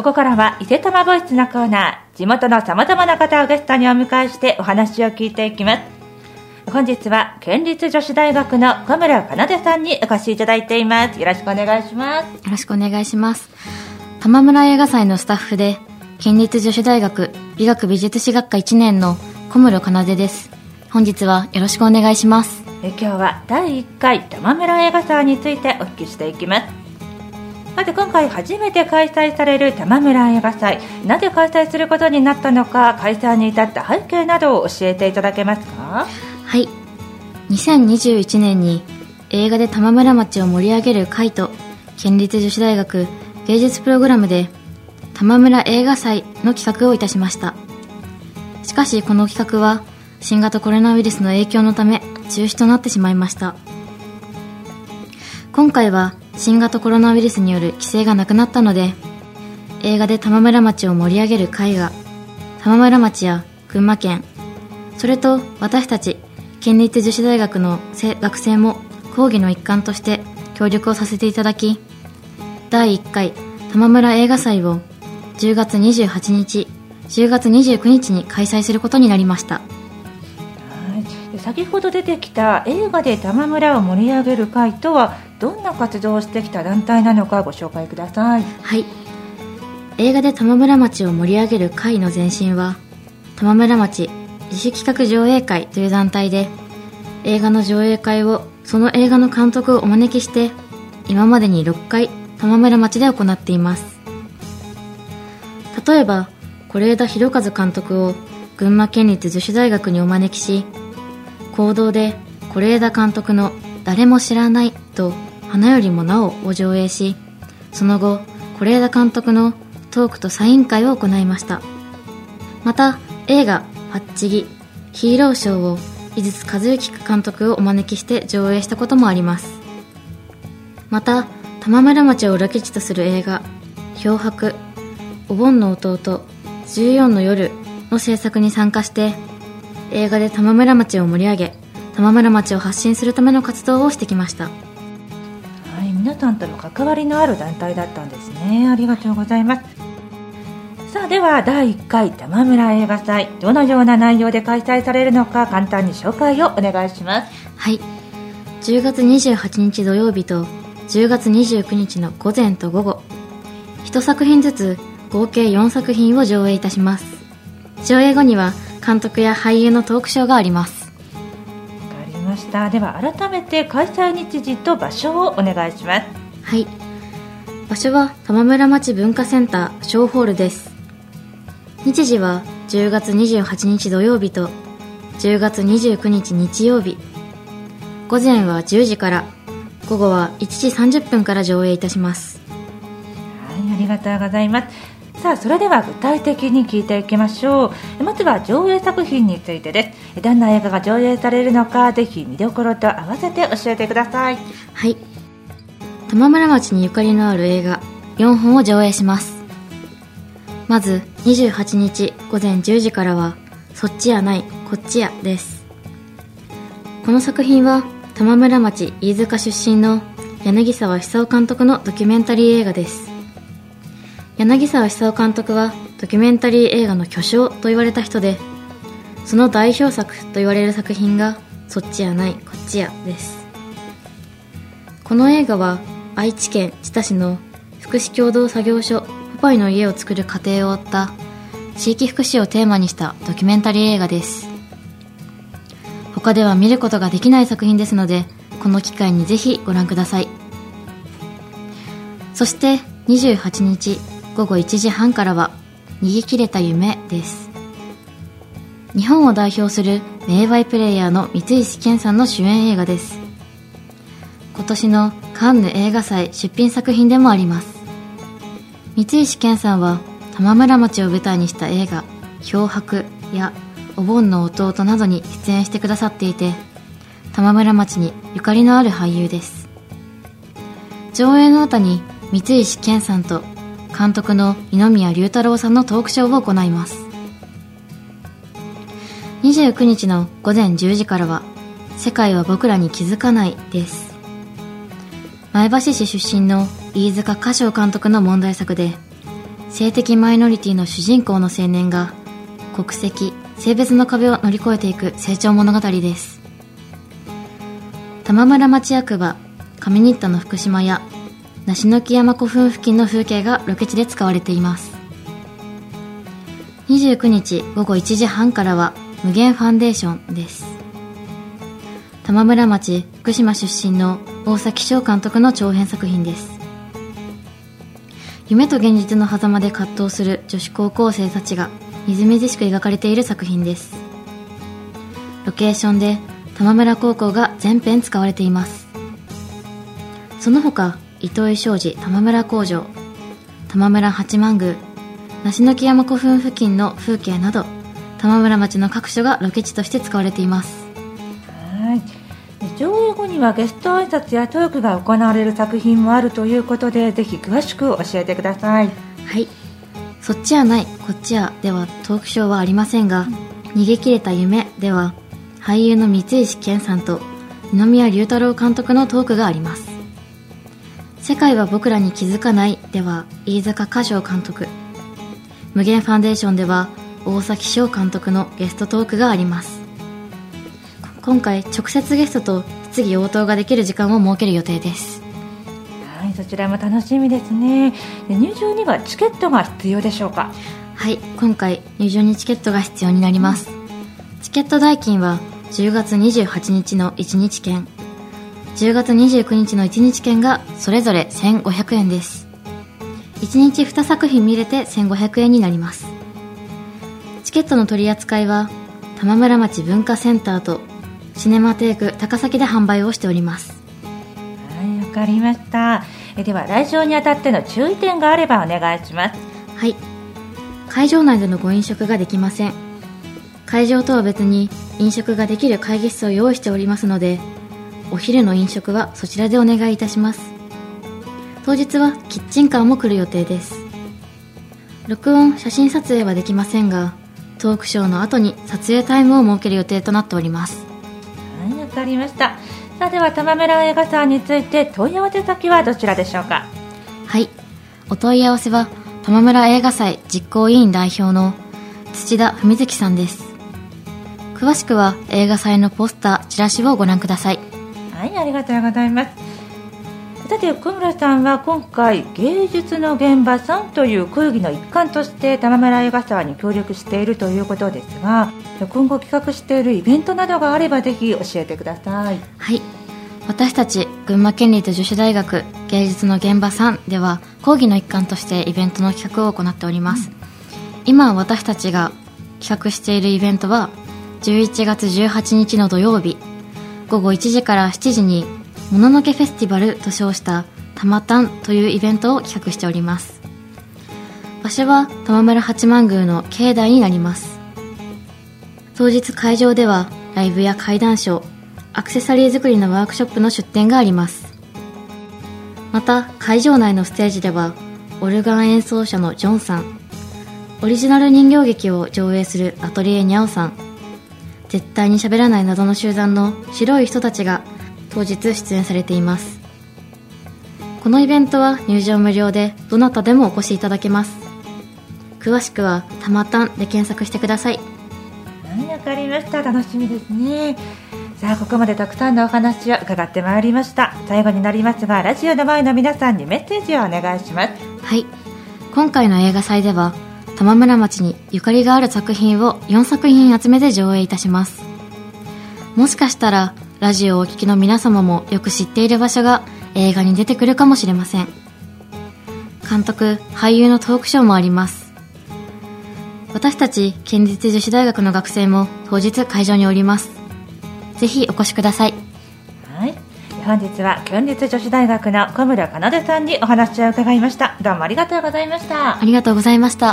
ここからは伊勢玉ボイスのコーナー地元のさまざまな方をゲストにお迎えしてお話を聞いていきます。本日は県立女子大学の小村かなでさんにお越しいただいています。よろしくお願いします。よろしくお願いします。玉村映画祭のスタッフで県立女子大学美学美術史学科1年の小室かなでです。本日はよろしくお願いします。え今日は第1回玉村映画祭についてお聞きしていきますさて今回初めて開催される玉村映画祭なぜ開催することになったのか開催に至った背景などを教えていただけますか？はい。2021年に映画で玉村町を盛り上げる会と県立女子大学芸術プログラムで玉村映画祭の企画をいたしました。しかしこの企画は新型コロナウイルスの影響のため中止となってしまいました。今回は新型コロナウイルスによる規制がなくなったので映画で玉村町を盛り上げる会が玉村町や群馬県それと私たち県立女子大学の学生も講義の一環として協力をさせていただき第1回玉村映画祭を10月28日10月29日に開催することになりました。先ほど出てきた映画で玉村を盛り上げる会とはどんな活動をしてきた団体なのかご紹介ください。はい。映画で玉村町を盛り上げる会の前身は玉村町自主企画上映会という団体で映画の上映会をその映画の監督をお招きして今までに6回玉村町で行っています。例えば是枝裕和監督を群馬県立女子大学にお招きし行動で是枝監督の「誰も知らない」と花よりもなおを上映しその後是枝監督のトークとサイン会を行いました。また映画「パッチギ」ヒーローショーを井筒和之監督をお招きして上映したこともあります。また玉村町を裏基地とする映画「漂白」「お盆の弟」「14の夜」の制作に参加して映画で玉村町を盛り上げ玉村町を発信するための活動をしてきました。皆さんとの関わりのある団体だったんですね。ありがとうございます。さあでは第1回玉村映画祭どのような内容で開催されるのか簡単に紹介をお願いします。はい。10月28日土曜日と10月29日の午前と午後1作品ずつ合計4作品を上映いたします。上映後には監督や俳優のトークショーがあります。した。では改めて開催日時と場所をお願いします。はい。場所は玉村町文化センター小ホールです。日時は10月28日土曜日と10月29日日曜日。午前は10時から午後は1時30分から上映いたします。はいありがとうございますさあそれでは具体的に聞いていきましょう。まずは上映作品についてです。どんな映画が上映されるのかぜひ見どころと合わせて教えてください。はい。玉村町にゆかりのある映画4本を上映します。まず28日午前10時からはそっちやないこっちやです。この作品は玉村町飯塚出身の柳沢久夫監督のドキュメンタリー映画です。柳沢久夫監督はドキュメンタリー映画の巨匠と言われた人でその代表作と言われる作品がそっちやないこっちやです。この映画は愛知県知多市の福祉共同作業所ポパイの家を作る過程を追った地域福祉をテーマにしたドキュメンタリー映画です。他では見ることができない作品ですのでこの機会にぜひご覧ください。そして28日午後1時半からは逃げ切れた夢です。日本を代表する名バイプレイヤーの三石健さんの主演映画です。今年のカンヌ映画祭出品作品でもあります。三石健さんは玉村町を舞台にした映画「漂白」や「お盆の弟」などに出演してくださっていて玉村町にゆかりのある俳優です。上映の後に三石健さんと監督の二宮龍太郎さんのトークショーを行います。29日の午前10時からは「世界は僕らに気づかない」です。前橋市出身の飯塚歌唱監督の問題作で性的マイノリティの主人公の青年が国籍性別の壁を乗り越えていく成長物語です。玉村町役場上新田の福島や梨の木山古墳付近の風景がロケ地で使われています。29日午後1時半からは無限ファンデーションです。玉村町福島出身の大崎翔監督の長編作品です。夢と現実の狭間で葛藤する女子高校生たちがみずみずしく描かれている作品です。ロケーションで玉村高校が全編使われています。その他糸井商事玉村工場玉村八幡宮梨の木山古墳付近の風景など玉村町の各所がロケ地として使われています。はい。上映後にはゲスト挨拶やトークが行われる作品もあるということでぜひ詳しく教えてください。はい。そっちはないこっちはではトークショーはありませんが、逃げ切れた夢では俳優の三石健さんと二宮龍太郎監督のトークがあります世界は僕らに気づかないでは飯坂歌唱監督。無限ファンデーションでは大崎翔監督のゲストトークがあります。今回直接ゲストと質疑応答ができる時間を設ける予定です。はいそちらも楽しみですね。入場にはチケットが必要でしょうか？はい今回入場にチケットが必要になります、チケット代金は10月28日の1日券10月29日の1日券がそれぞれ1500円です。1日2作品見れて1500円になります。チケットの取り扱いは玉村町文化センターとシネマテーク高崎で販売をしております。はいわかりました。えでは来場にあたっての注意点があればお願いします。はい。会場内でのご飲食ができません。会場とは別に飲食ができる会議室を用意しておりますのでお昼の飲食はそちらでお願いいたします。当日はキッチンカーも来る予定です。録音写真撮影はできませんがトークショーの後に撮影タイムを設ける予定となっております。はいわかりました。さあでは玉村映画祭について問い合わせ先はどちらでしょうか？はい。お問い合わせは玉村映画祭実行委員代表の土田文月さんです。詳しくは映画祭のポスターチラシをご覧くださいはいありがとうございます。さて小村さんは今回芸術の現場さんという講義の一環として玉村映画祭に協力しているということですが今後企画しているイベントなどがあればぜひ教えてください。はい私たち群馬県立女子大学芸術の現場さんでは講義の一環としてイベントの企画を行っております、うん、今私たちが企画しているイベントは11月18日の土曜日午後1時から7時にもののけフェスティバルと称したたまたんというイベントを企画しております。場所は玉村八幡宮の境内になります。当日会場ではライブや怪談ショーアクセサリー作りのワークショップの出展があります。また会場内のステージではオルガン演奏者のジョンさんオリジナル人形劇を上映するアトリエニャオさん絶対に喋らない謎の集団の白い人たちが当日出演されています。このイベントは入場無料でどなたでもお越しいただけます。詳しくはたまたんで検索してください。はいわかりました。楽しみですね。さあここまでたくさんのお話を伺ってまいりました。最後になりますがラジオの前の皆さんにメッセージをお願いします。はい。今回の映画祭では玉村町にゆかりがある作品を4作品集めて上映いたします。もしかしたらラジオをお聴きの皆様もよく知っている場所が映画に出てくるかもしれません。監督俳優のトークショーもあります。私たち県立女子大学の学生も当日会場におります。ぜひお越しくださいはい。本日は県立女子大学の小村奏さんにお話を伺いました。どうもありがとうございました。ありがとうございました。